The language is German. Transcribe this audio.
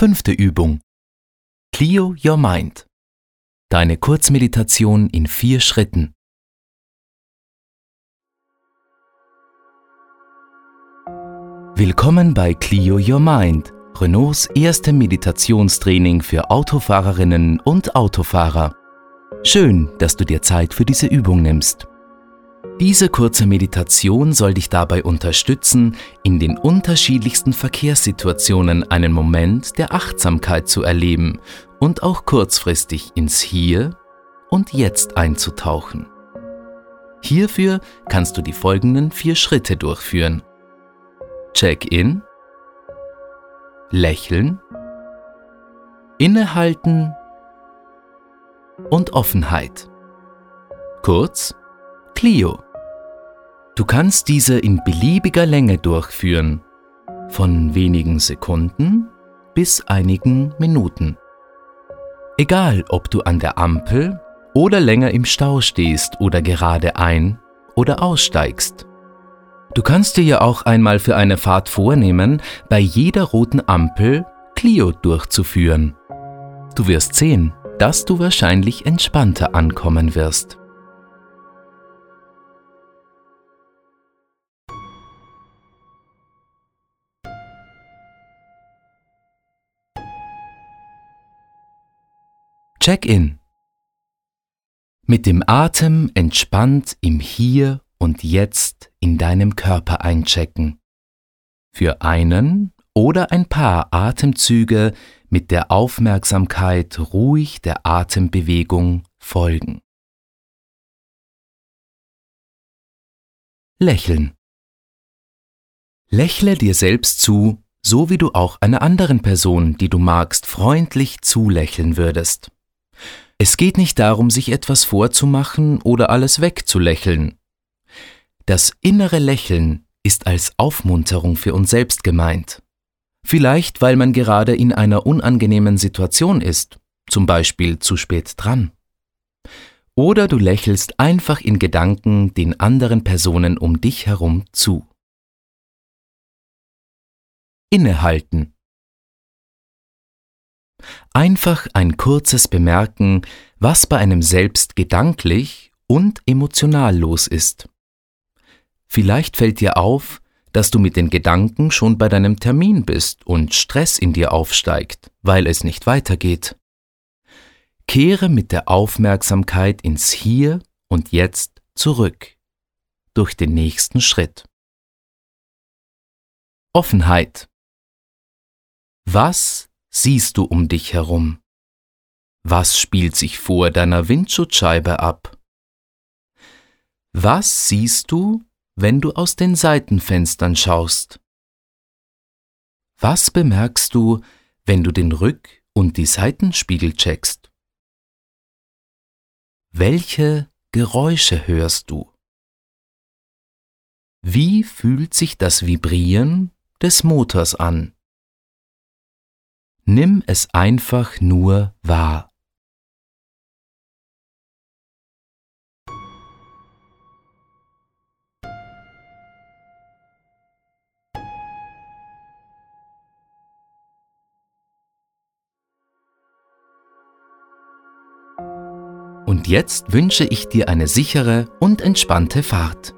Fünfte Übung. Clio Your Mind. Deine Kurzmeditation in vier Schritten. Willkommen bei Clio Your Mind, Renaults erste Meditationstraining für Autofahrerinnen und Autofahrer. Schön, dass du dir Zeit für diese Übung nimmst. Diese kurze Meditation soll dich dabei unterstützen, in den unterschiedlichsten Verkehrssituationen einen Moment der Achtsamkeit zu erleben und auch kurzfristig ins Hier und Jetzt einzutauchen. Hierfür kannst du die folgenden vier Schritte durchführen. Check-in, Lächeln, Innehalten und Offenheit. Kurz, Clio. Du kannst diese in beliebiger Länge durchführen, von wenigen Sekunden bis einigen Minuten. Egal, ob du an der Ampel oder länger im Stau stehst oder gerade ein- oder aussteigst. Du kannst dir ja auch einmal für eine Fahrt vornehmen, bei jeder roten Ampel Clio durchzuführen. Du wirst sehen, dass du wahrscheinlich entspannter ankommen wirst. Check-in. Mit dem Atem entspannt im Hier und Jetzt in deinem Körper einchecken. Für einen oder ein paar Atemzüge mit der Aufmerksamkeit ruhig der Atembewegung folgen. Lächeln. Lächle dir selbst zu, so wie du auch einer anderen Person, die du magst, freundlich zulächeln würdest. Es geht nicht darum, sich etwas vorzumachen oder alles wegzulächeln. Das innere Lächeln ist als Aufmunterung für uns selbst gemeint. Vielleicht, weil man gerade in einer unangenehmen Situation ist, zum Beispiel zu spät dran. Oder du lächelst einfach in Gedanken den anderen Personen um dich herum zu. Innehalten. Einfach ein kurzes Bemerken, was bei einem selbst gedanklich und emotional los ist. Vielleicht fällt dir auf, dass du mit den Gedanken schon bei deinem Termin bist und Stress in dir aufsteigt, weil es nicht weitergeht. Kehre mit der Aufmerksamkeit ins Hier und Jetzt zurück, durch den nächsten Schritt. Offenheit. Was siehst du um dich herum? Was spielt sich vor deiner Windschutzscheibe ab? Was siehst du, wenn du aus den Seitenfenstern schaust? Was bemerkst du, wenn du den Rück- und die Seitenspiegel checkst? Welche Geräusche hörst du? Wie fühlt sich das Vibrieren des Motors an? Nimm es einfach nur wahr. Und jetzt wünsche ich dir eine sichere und entspannte Fahrt.